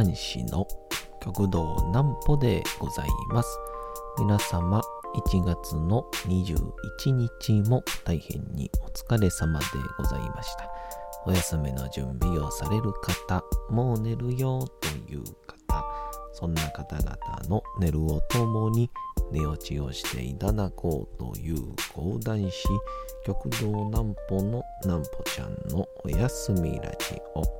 講談師の極道南歩でございます。皆様、1月の21日も大変にお疲れ様でございました。お休みの準備をされる方、もう寝るよという方、そんな方々の寝るを共に寝落ちをしていただこうという講談師、極道南歩の南歩ちゃんのお休みラジオ。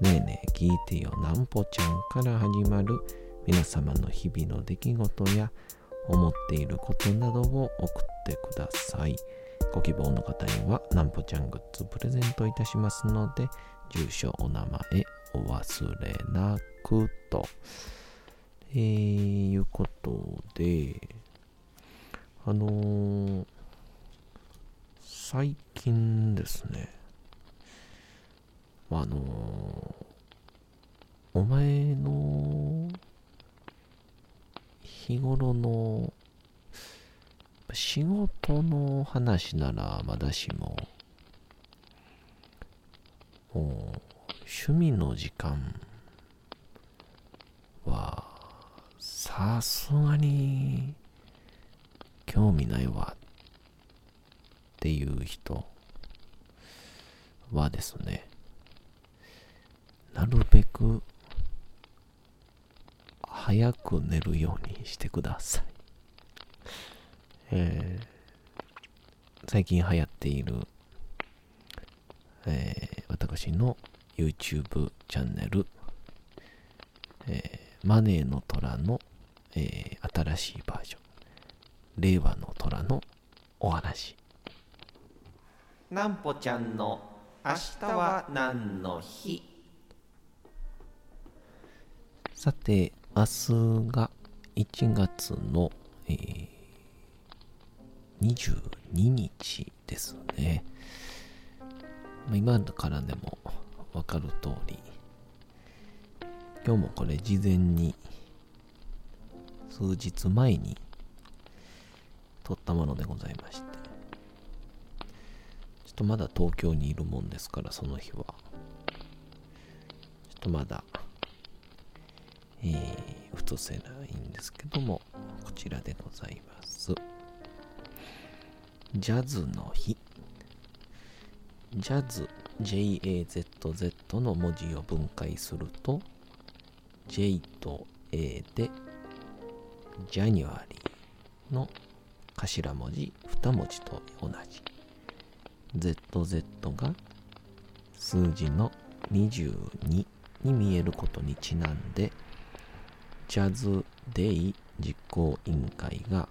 ねえねえ聞いてよなんぽちゃんから始まる皆様の日々の出来事や思っていることなどを送ってください。ご希望の方にはなんぽちゃんグッズプレゼントいたしますので、住所、お名前お忘れなくと。えー、いうことで、あのー、最近ですね、あの、お前の日頃の仕事の話ならまだしも、もう趣味の時間はさすがに興味ないわっていう人はですね、なるべく早く寝るようにしてください。えー、最近流行っている、えー、私の YouTube チャンネル、えー、マネーの虎の、えー、新しいバージョン、令和の虎のお話。なんぽちゃんの明日は何の日？さて、明日が1月の、えー、22日ですね。今からでもわかる通り、今日もこれ事前に数日前に撮ったものでございまして、ちょっとまだ東京にいるもんですから、その日は。ちょっとまだえー、ふとせないんですけども、こちらでございます。ジャズの日。ジャズ、JAZZ の文字を分解すると、J と A で、ジャニュアリーの頭文字2文字と同じ。ZZ が数字の22に見えることにちなんで、ジャズデイ実行委員会が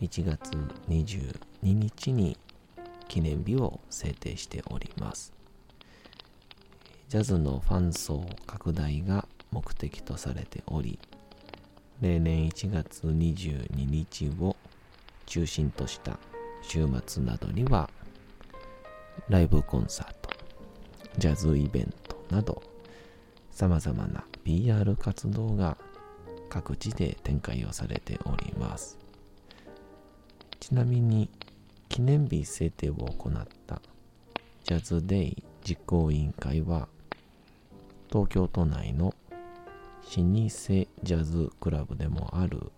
1月22日に記念日を制定しております。ジャズのファン層拡大が目的とされており、例年1月22日を中心とした週末などには、ライブコンサート、ジャズイベントなど、様々な PR 活動が各地で展開をされております。ちなみに記念日制定を行ったジャズデイ実行委員会は東京都内の老舗ジャズクラブでもある、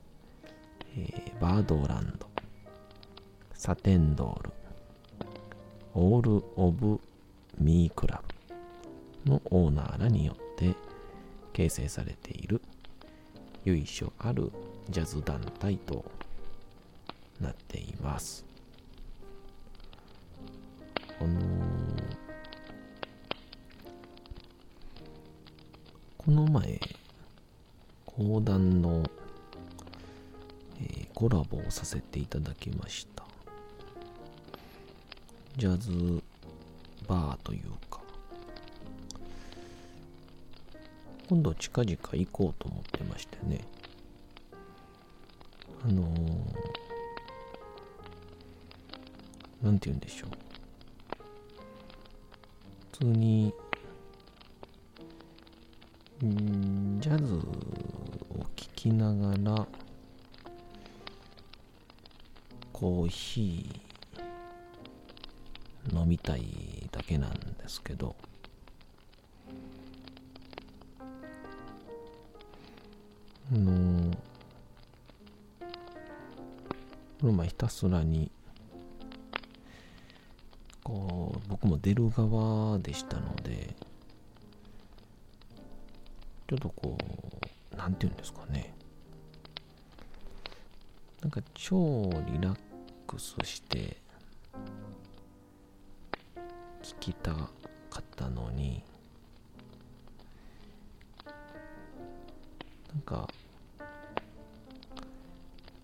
えー、バードランド、サテンドール、オール・オブ・ミークラブのオーナーらによって形成されている由緒あるジャズ団体となっています。あのー、この前、講談の、えー、コラボをさせていただきました。ジャズバーという今度近々行こうと思ってましてね。あのー、なんて言うんでしょう。普通に、んジャズを聴きながら、コーヒー飲みたいだけなんですけど、この前ひたすらに、こう、僕も出る側でしたので、ちょっとこう、なんていうんですかね。なんか超リラックスして聞きたかったのに、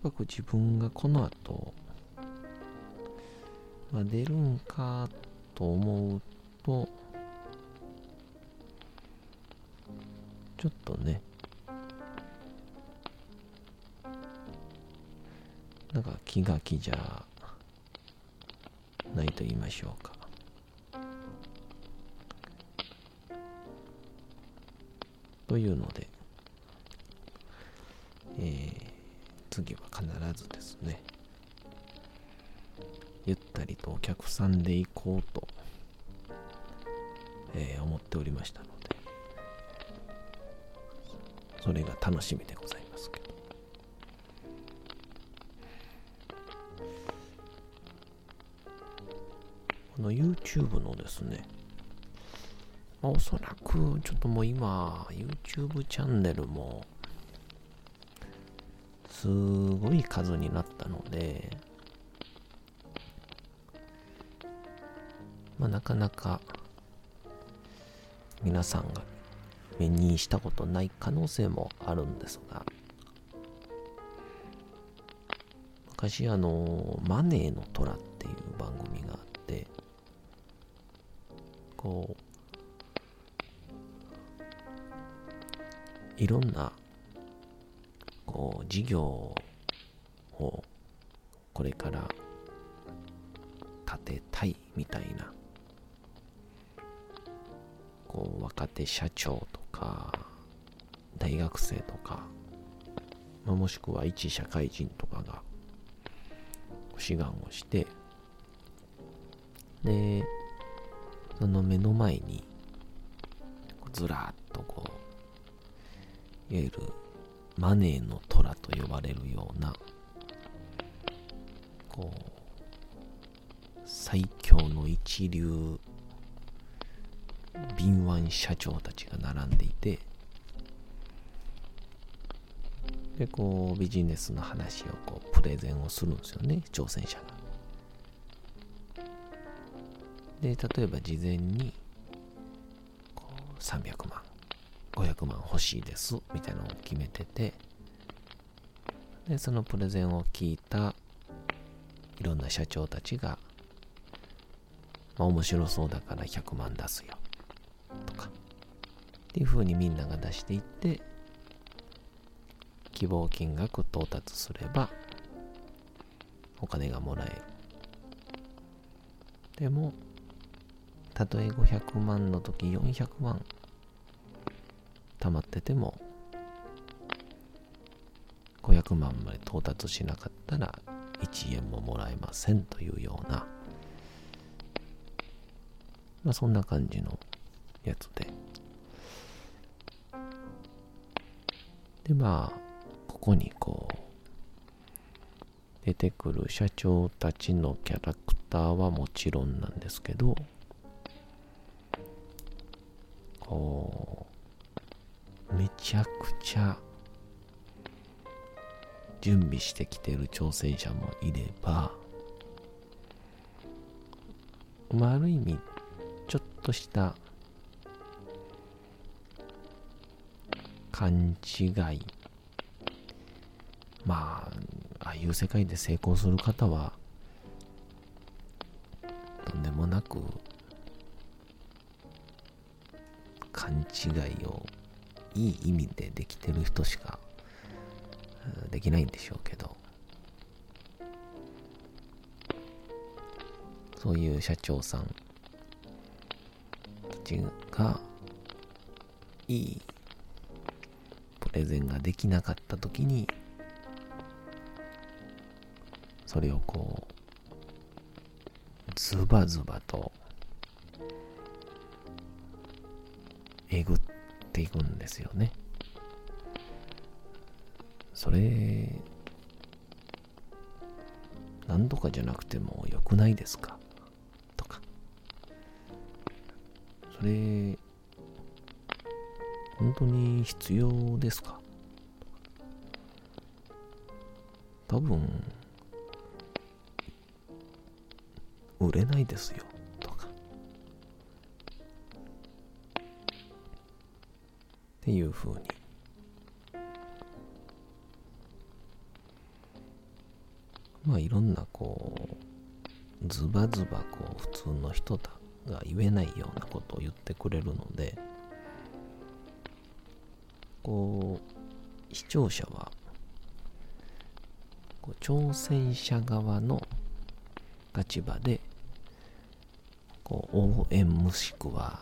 ぱく自分がこの後、まあ、出るんかと思うと、ちょっとね、なんか気が気じゃないと言いましょうか。というので、えー、次は必ずですね。ゆったりとお客さんで行こうと、えー、思っておりましたのでそれが楽しみでございますけど。この YouTube のですねまあ、おそらくちょっともう今 YouTube チャンネルもすごい数になったので、まあ、なかなか皆さんが目にしたことない可能性もあるんですが、昔あの、マネーの虎っていう番組があって、こう、いろんなこう事業をこれから立てたいみたいなこう若手社長とか大学生とか、まあ、もしくは一社会人とかが志願をしてでその目の前にずらっとこういわゆるマネーの虎と呼ばれるような、こう、最強の一流敏腕社長たちが並んでいて、で、こう、ビジネスの話をこう、プレゼンをするんですよね、挑戦者が。で、例えば事前に、こう、300万、500万欲しいですみたいなのを決めててでそのプレゼンを聞いたいろんな社長たちが、まあ、面白そうだから100万出すよとかっていうふうにみんなが出していって希望金額到達すればお金がもらえる。でもたとえ500万の時400万溜まってても500万まで到達しなかったら1円ももらえませんというような、まあ、そんな感じのやつで。でまあここにこう出てくる社長たちのキャラクターはもちろんなんですけどちゃくちゃ準備してきてる挑戦者もいれば、まあ、ある意味ちょっとした勘違い。まあああいう世界で成功する方はとんでもなく勘違いをいい意味でできてる人しかできないんでしょうけど。そういう社長さんたちがいいプレゼンができなかった時にそれをこうズバズバとえぐっていくんですよね。それ何とかじゃなくてもよくないですか？とか。それ本当に必要ですか？多分売れないですよ。っていうふうに。まあいろんなこうズバズバこう普通の人だが言えないようなことを言ってくれるのでこう視聴者はこう挑戦者側の立場でこう応援もしくは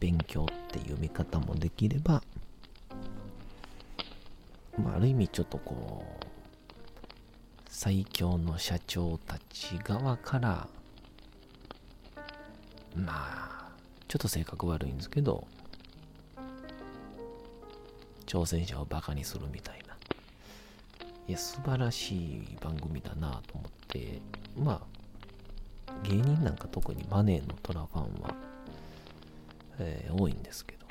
勉強っていう見方もできれば、まあ、ある意味ちょっとこう最強の社長たち側からまあちょっと性格悪いんですけど挑戦者をバカにするみたいな。いや、素晴らしい番組だなと思って、まあ、芸人なんか特にマネーのトラファンは、えー、多いんですけど、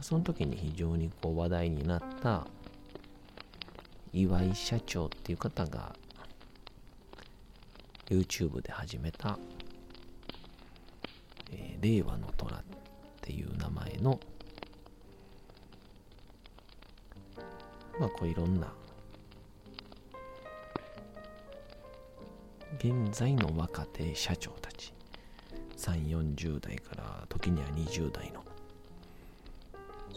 その時に非常にこう話題になった岩井社長っていう方が YouTube で始めた、えー、令和の虎っていう名前のまあこういろんな現在の若手社長たち3 4 0代から時には20代の。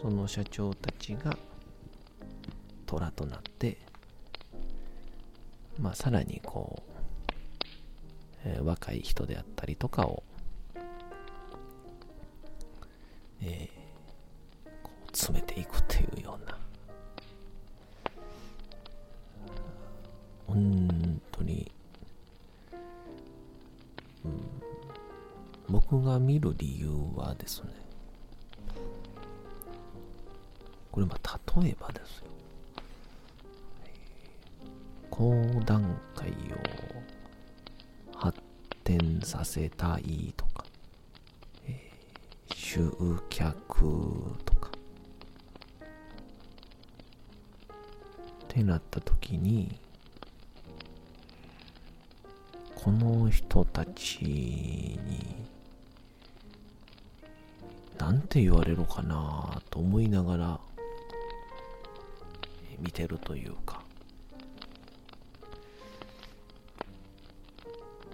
その社長たちが虎となってまあさらにこう、えー、若い人であったりとかをえー、こう詰めていくっていうような。本当僕が見る理由はですね、これまあ例えばですよ、高段階を発展させたいとか、えー、集客とか、ってなった時に、この人たちに何て言われるかなと思いながら見てるというか。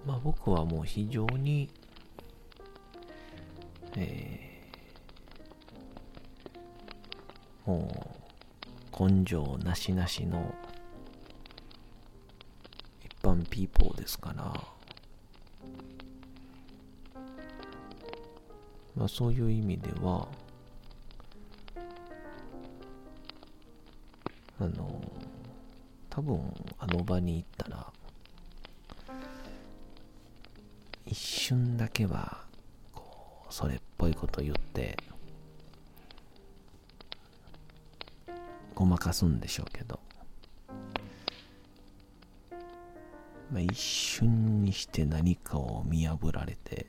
まあ僕はもう非常にえー、もう根性なしなしの一般ピーポーですから、まあそういう意味では、あの、多分あの場に行ったら、一瞬だけは、こう、それっぽいこと言って、ごまかすんでしょうけど、まあ、一瞬にして何かを見破られて、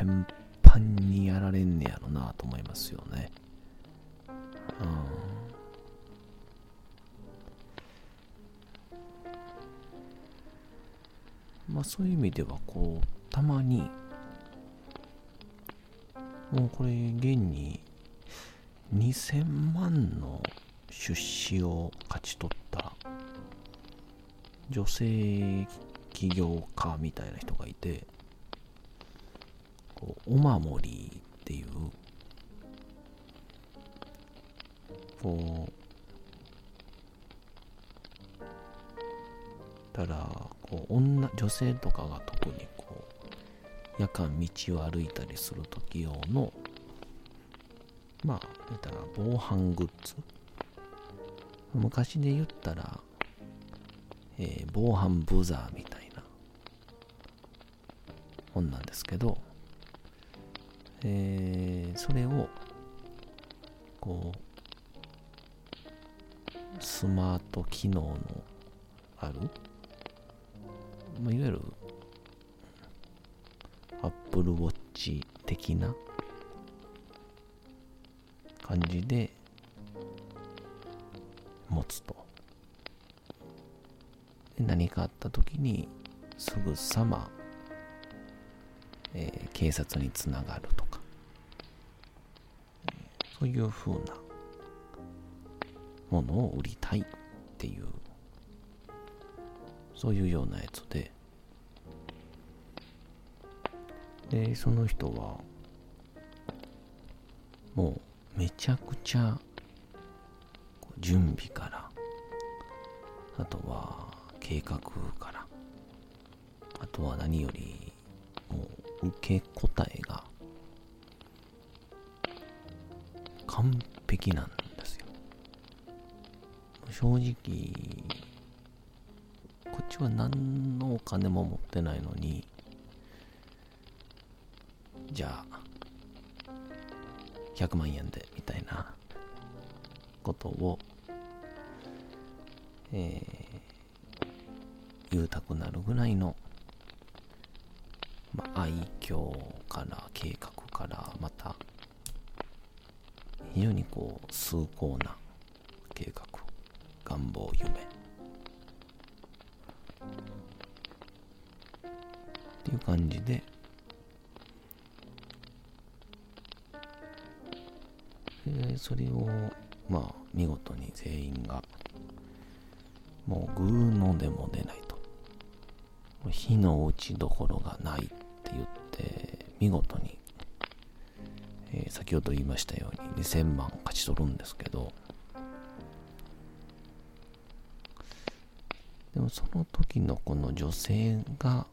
テンパンにやられんねやろなと思いますよね。うん。まあそういう意味では、こう、たまに、もうこれ、現に2000万の出資を勝ち取った女性起業家みたいな人がいて、お守りっていう。こうたらこう女女性とかが特にこう夜間道を歩いたりする時用のまあ言ったら防犯グッズ。昔で言ったら、えー、防犯ブザーみたいな本なんですけど、えー、それをこうスマート機能のあるまあ、いわゆる Apple Watch 的な感じで持つと。で何かあった時にすぐさま、えー、警察につながると、そういう風なものを売りたいっていうそういうようなやつで。でその人はもうめちゃくちゃ準備からあとは計画からあとは何よりもう受け答えが完璧なんですよ。正直こっちは何のお金も持ってないのに、じゃあ、100万円で、みたいなことを、えー、言うたくなるぐらいの、まあ、愛嬌から計画からまた非常にこう崇高な計画願望夢っていう感じで、でそれを、まあ、見事に全員が、もう、グーのでも出ないと。火の打ちどころがないって言って、見事に、えー、先ほど言いましたように2000万勝ち取るんですけど、でもその時のこの女性が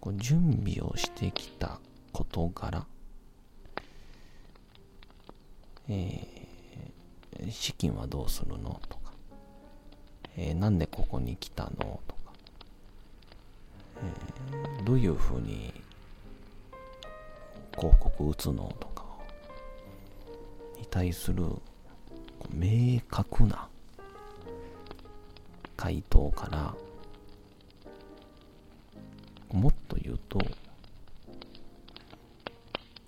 こう準備をしてきた事柄、えー、資金はどうするのとか、えー、なんでここに来たのとか、えー、どういうふうに広告打つのとかに対する明確な回答からもっと言うと、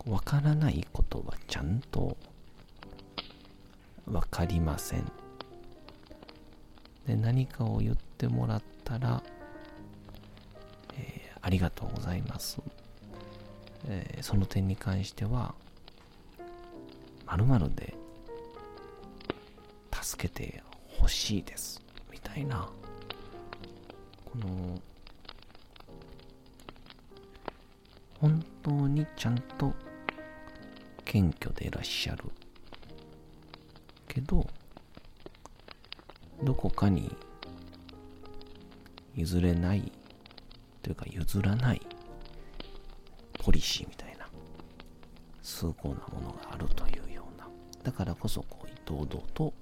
わからないことはちゃんとわかりません。で、何かを言ってもらったら、えー、ありがとうございます。えー、その点に関しては、〇〇で助けてほしいです。みたいな、この本当にちゃんと謙虚でいらっしゃるけどどこかに譲れないというか譲らないポリシーみたいな崇高なものがあるというような。だからこそこう堂々と、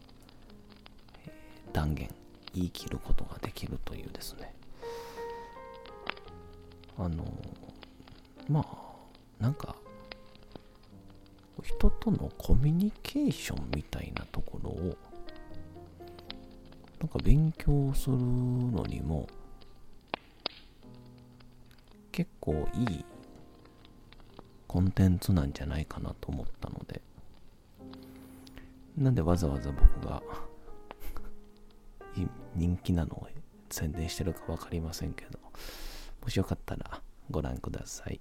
えー、断言言い切ることができるというですね。あのまあなんか人とのコミュニケーションみたいなところをなんか勉強するのにも結構いいコンテンツなんじゃないかなと思ったのでなんでわざわざ僕が 人気なのを宣伝してるか分かりませんけどもしよかったらご覧ください。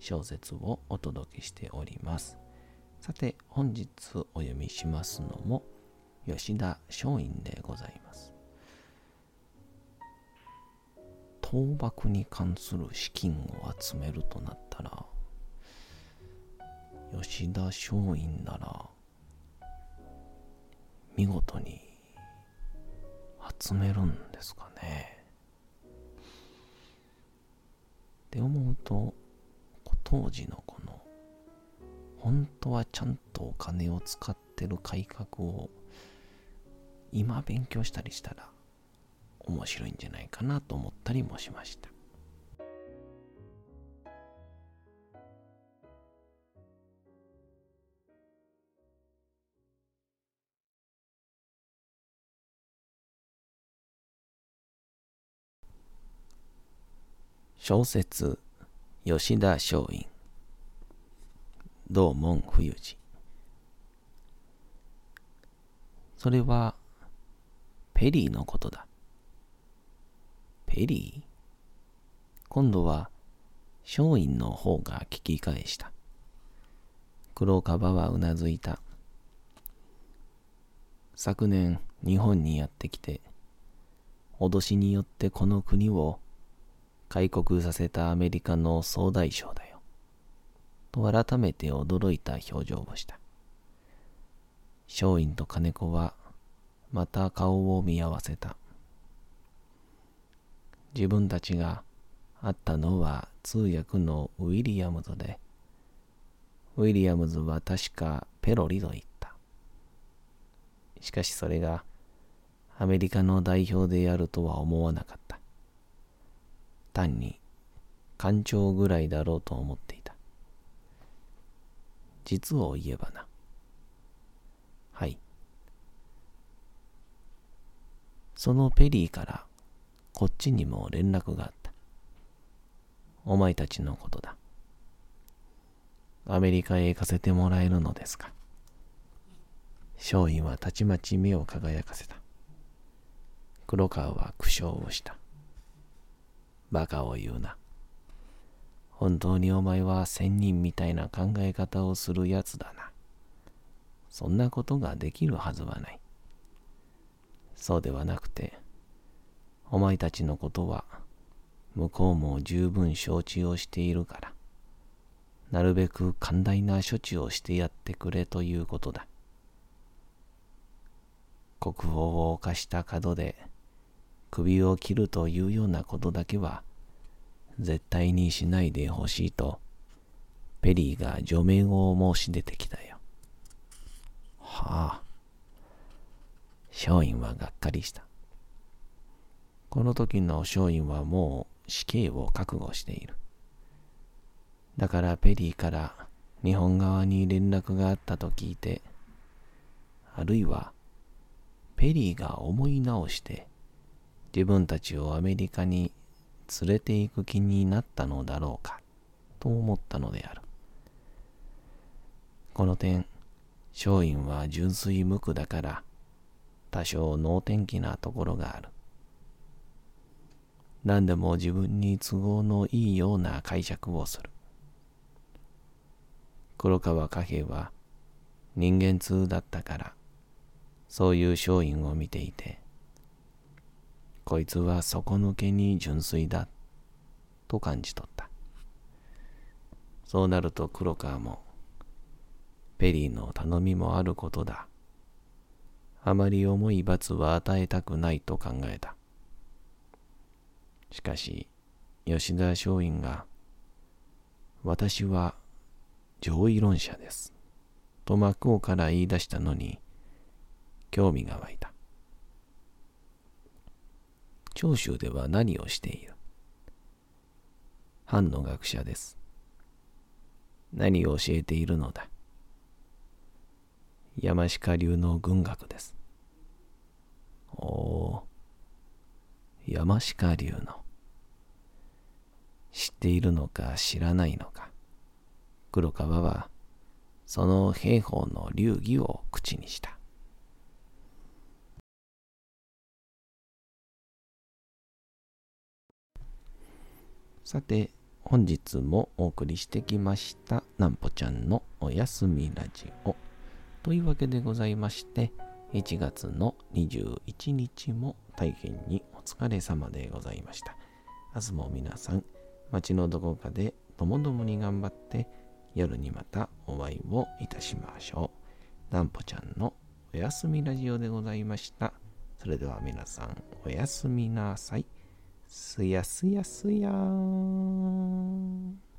小説をお届けしております。さて、本日お読みしますのも、吉田松陰でございます。倒幕に関する資金を集めるとなったら、吉田松陰なら、見事に集めるんですかね。って思うと、当時のこの本当はちゃんとお金を使ってる改革を今勉強したりしたら面白いんじゃないかなと思ったりもしました。小説吉田松陰。道門冬治それはペリーのことだ。ペリー？今度は松陰の方が聞き返した。黒樺はうなずいた。昨年日本にやってきて脅しによってこの国を開国させたアメリカの総大将だよ。と改めて驚いた表情をした。松陰と金子はまた顔を見合わせた。自分たちが会ったのは通訳のウィリアムズで、ウィリアムズは確かペロリと言った。しかしそれがアメリカの代表であるとは思わなかった。単に官庁ぐらいだろうと思っていた。実を言えばな。はい。そのペリーからこっちにも連絡があった。お前たちのことだ。アメリカへ行かせてもらえるのですか？松陰はたちまち目を輝かせた。黒川は苦笑をした。バカを言うな。本当にお前は仙人みたいな考え方をするやつだな。そんなことができるはずはない。そうではなくて、お前たちのことは向こうも十分承知をしているから、なるべく寛大な処置をしてやってくれということだ。国宝を犯した角で首を切るというようなことだけは絶対にしないでほしいとペリーが除名を申し出てきたよ。はあ。松陰はがっかりした。この時の松陰はもう死刑を覚悟している。だからペリーから日本側に連絡があったと聞いて、あるいはペリーが思い直して自分たちをアメリカに連れて行く気になったのだろうかと思ったのである。この点、松陰は純粋無垢だから多少能天気なところがある。何でも自分に都合のいいような解釈をする。黒川貨幣は人間通だったから、そういう松陰を見ていて、こいつは底抜けに純粋だ、と感じ取った。そうなると黒川も、ペリーの頼みもあることだ。あまり重い罰は与えたくないと考えた。しかし、吉田松陰が、私は上位論者です。と真っ向から言い出したのに、興味が湧いた。長州では何をしている？藩の学者です。何を教えているのだ？山鹿流の軍学です。おお、山鹿流の。知っているのか知らないのか？黒川はその兵法の流儀を口にした。さて、本日もお送りしてきましたなんぽちゃんのおやすみラジオ。というわけでございまして1月の21日も大変にお疲れ様でございました。明日も皆さん街のどこかでともどもに頑張って夜にまたお会いをいたしましょう。なんぽちゃんのおやすみラジオでございました。それでは皆さんおやすみなさい。すやすやすやー。